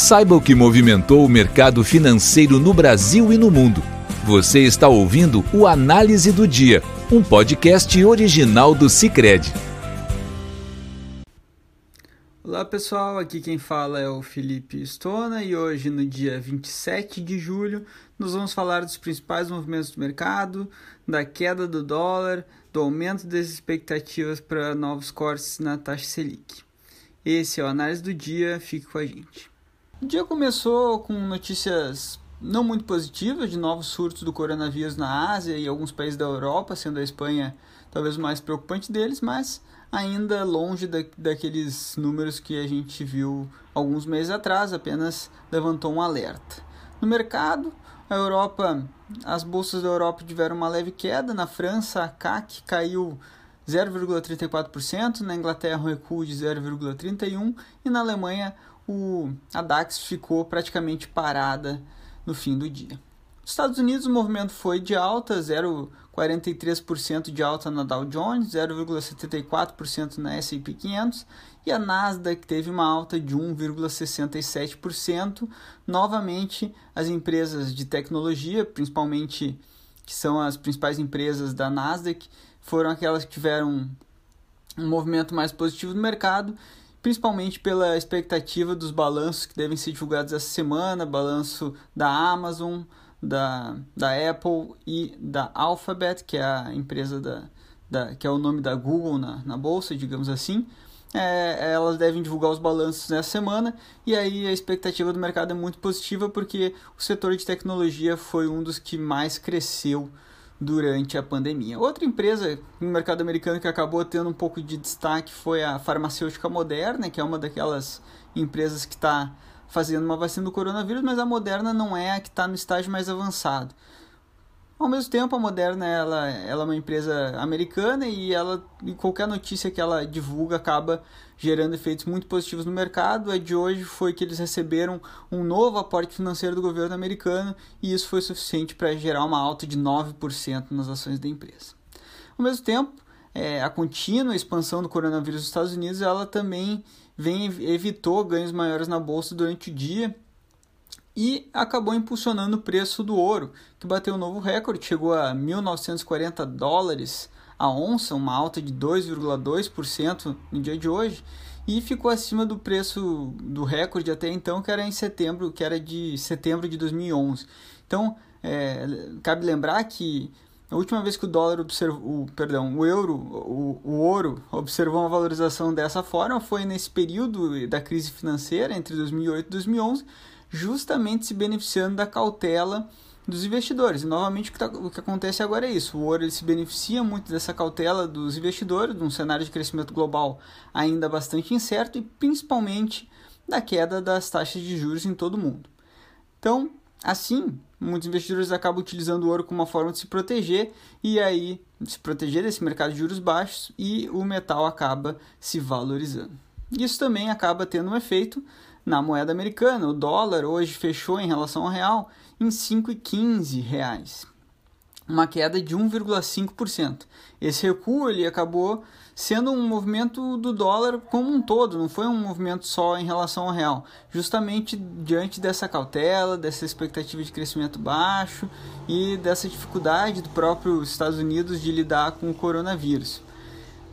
Saiba o que movimentou o mercado financeiro no Brasil e no mundo. Você está ouvindo o Análise do Dia, um podcast original do Cicred. Olá pessoal, aqui quem fala é o Felipe Stona e hoje, no dia 27 de julho, nós vamos falar dos principais movimentos do mercado, da queda do dólar, do aumento das expectativas para novos cortes na taxa Selic. Esse é o Análise do Dia, fique com a gente. O dia começou com notícias não muito positivas de novos surtos do coronavírus na Ásia e alguns países da Europa, sendo a Espanha talvez o mais preocupante deles, mas ainda longe da, daqueles números que a gente viu alguns meses atrás, apenas levantou um alerta. No mercado, a Europa, as bolsas da Europa tiveram uma leve queda, na França a CAC caiu 0,34%, na Inglaterra um recuo de 0,31% e na Alemanha o, a DAX ficou praticamente parada no fim do dia. Nos Estados Unidos o movimento foi de alta, 0,43% de alta na Dow Jones, 0,74% na S&P 500 e a Nasdaq teve uma alta de 1,67%. Novamente, as empresas de tecnologia, principalmente que são as principais empresas da Nasdaq, foram aquelas que tiveram um movimento mais positivo no mercado principalmente pela expectativa dos balanços que devem ser divulgados essa semana, balanço da Amazon, da, da Apple e da Alphabet, que é a empresa da, da que é o nome da Google na, na bolsa, digamos assim. É, elas devem divulgar os balanços nessa semana e aí a expectativa do mercado é muito positiva porque o setor de tecnologia foi um dos que mais cresceu durante a pandemia. Outra empresa no mercado americano que acabou tendo um pouco de destaque foi a farmacêutica Moderna, que é uma daquelas empresas que está fazendo uma vacina do coronavírus, mas a Moderna não é a que está no estágio mais avançado. Ao mesmo tempo, a Moderna ela, ela é uma empresa americana e ela e qualquer notícia que ela divulga acaba gerando efeitos muito positivos no mercado. A de hoje foi que eles receberam um novo aporte financeiro do governo americano e isso foi suficiente para gerar uma alta de 9% nas ações da empresa. Ao mesmo tempo, é, a contínua expansão do coronavírus nos Estados Unidos ela também vem, evitou ganhos maiores na bolsa durante o dia e acabou impulsionando o preço do ouro, que bateu um novo recorde, chegou a 1.940 dólares a onça, uma alta de 2,2% no dia de hoje, e ficou acima do preço do recorde até então, que era em setembro, que era de setembro de 2011. Então, é, cabe lembrar que a última vez que o dólar observou, o, perdão, o euro, o, o ouro observou uma valorização dessa forma foi nesse período da crise financeira entre 2008 e 2011, justamente se beneficiando da cautela dos investidores. E novamente o que, tá, o que acontece agora é isso: o ouro ele se beneficia muito dessa cautela dos investidores, de um cenário de crescimento global ainda bastante incerto e principalmente da queda das taxas de juros em todo o mundo. Então, assim, muitos investidores acabam utilizando o ouro como uma forma de se proteger e aí se proteger desse mercado de juros baixos e o metal acaba se valorizando. Isso também acaba tendo um efeito na moeda americana. O dólar hoje fechou em relação ao real em R$ 5,15, uma queda de 1,5%. Esse recuo ele acabou sendo um movimento do dólar como um todo, não foi um movimento só em relação ao real, justamente diante dessa cautela, dessa expectativa de crescimento baixo e dessa dificuldade do próprio Estados Unidos de lidar com o coronavírus.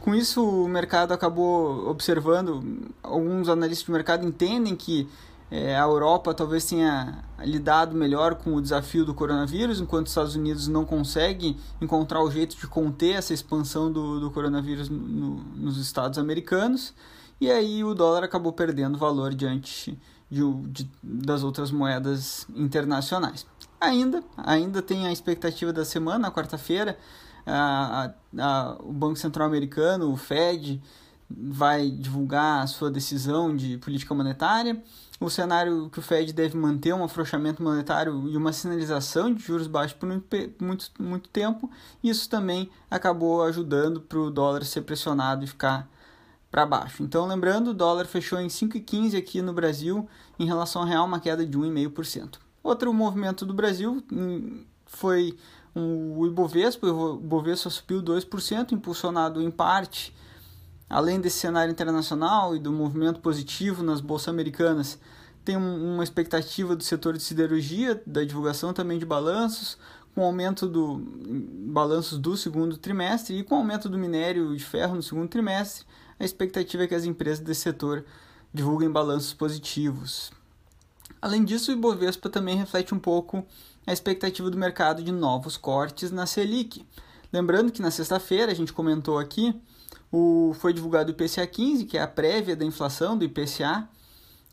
Com isso, o mercado acabou observando, alguns analistas de mercado entendem que é, a Europa talvez tenha lidado melhor com o desafio do coronavírus, enquanto os Estados Unidos não conseguem encontrar o jeito de conter essa expansão do, do coronavírus no, nos Estados americanos, e aí o dólar acabou perdendo valor diante de, de, das outras moedas internacionais. Ainda, ainda tem a expectativa da semana, na quarta-feira, a, a, o Banco Central Americano, o Fed, vai divulgar a sua decisão de política monetária. O cenário que o Fed deve manter um afrouxamento monetário e uma sinalização de juros baixos por muito, muito tempo. Isso também acabou ajudando para o dólar ser pressionado e ficar para baixo. Então, lembrando, o dólar fechou em 5,15 aqui no Brasil, em relação ao real, uma queda de 1,5%. Outro movimento do Brasil hum, foi o Ibovespa, o Ibovespa subiu 2%, impulsionado em parte, além desse cenário internacional e do movimento positivo nas bolsas americanas, tem uma expectativa do setor de siderurgia, da divulgação também de balanços, com aumento do balanços do segundo trimestre e com aumento do minério de ferro no segundo trimestre, a expectativa é que as empresas desse setor divulguem balanços positivos. Além disso, o Ibovespa também reflete um pouco a expectativa do mercado de novos cortes na Selic. Lembrando que na sexta-feira, a gente comentou aqui, o, foi divulgado o IPCA 15, que é a prévia da inflação do IPCA,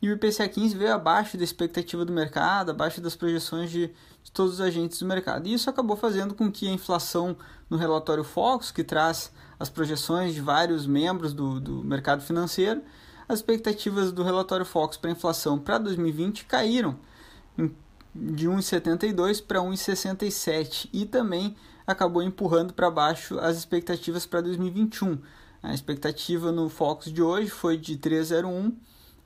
e o IPCA 15 veio abaixo da expectativa do mercado, abaixo das projeções de, de todos os agentes do mercado. E isso acabou fazendo com que a inflação no relatório Focus, que traz as projeções de vários membros do, do mercado financeiro, as expectativas do relatório Focus para a inflação para 2020 caíram de 1,72 para 1,67 e também acabou empurrando para baixo as expectativas para 2021. A expectativa no Focus de hoje foi de 3,01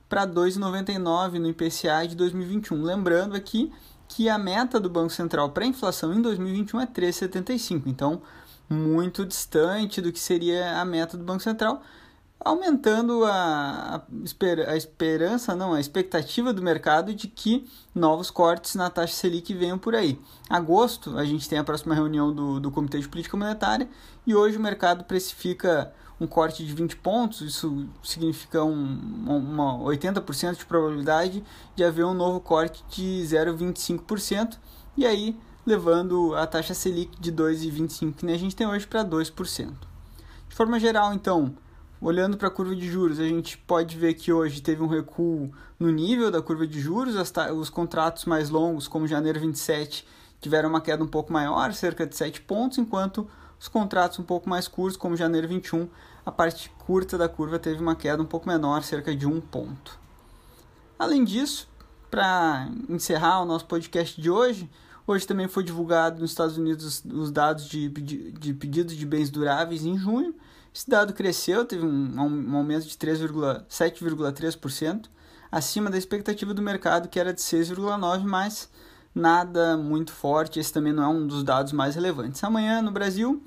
para 2,99 no IPCA de 2021. Lembrando aqui que a meta do Banco Central para a inflação em 2021 é 3,75, então muito distante do que seria a meta do Banco Central, aumentando a, a, esper, a esperança, não, a expectativa do mercado de que novos cortes na taxa Selic venham por aí. Agosto, a gente tem a próxima reunião do, do Comitê de Política Monetária e hoje o mercado precifica um corte de 20 pontos, isso significa um, uma 80% de probabilidade de haver um novo corte de 0,25%, e aí levando a taxa Selic de 2,25% que a gente tem hoje para 2%. De forma geral, então, olhando para a curva de juros, a gente pode ver que hoje teve um recuo no nível da curva de juros, os contratos mais longos, como janeiro 27, tiveram uma queda um pouco maior, cerca de 7 pontos, enquanto os contratos um pouco mais curtos, como janeiro 21, a parte curta da curva teve uma queda um pouco menor, cerca de um ponto. Além disso, para encerrar o nosso podcast de hoje, hoje também foi divulgado nos Estados Unidos os dados de, de pedidos de bens duráveis em junho. Esse dado cresceu, teve um, um aumento de 7,3%, acima da expectativa do mercado, que era de 6,9%, mas nada muito forte. Esse também não é um dos dados mais relevantes. Amanhã no Brasil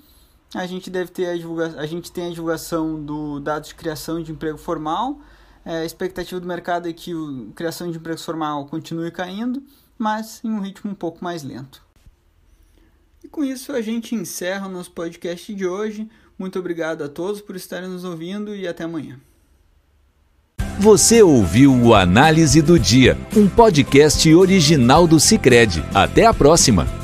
a gente deve ter a divulgação, a gente tem a divulgação do dados de criação de emprego formal. É, a expectativa do mercado é que a criação de emprego formal continue caindo, mas em um ritmo um pouco mais lento. E com isso a gente encerra o nosso podcast de hoje. Muito obrigado a todos por estarem nos ouvindo e até amanhã. Você ouviu o Análise do Dia, um podcast original do Cicred. Até a próxima!